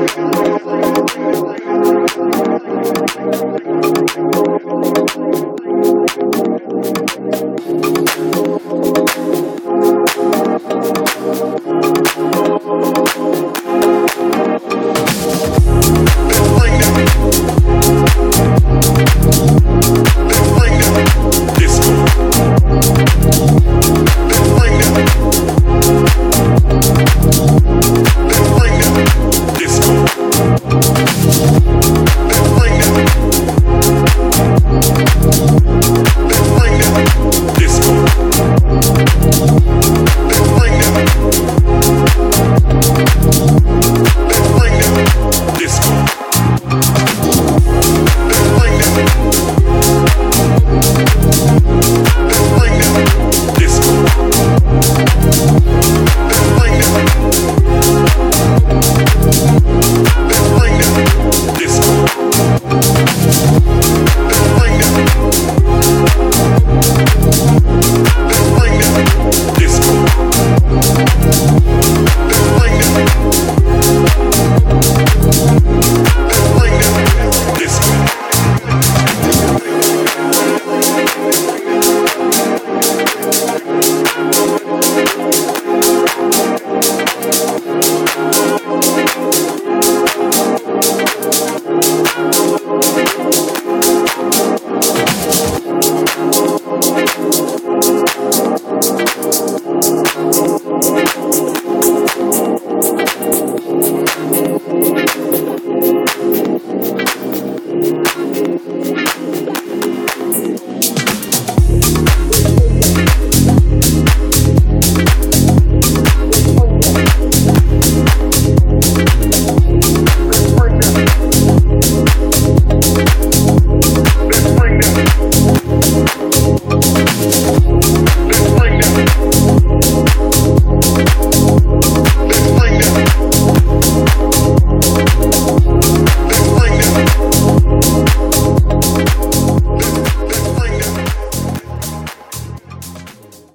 you.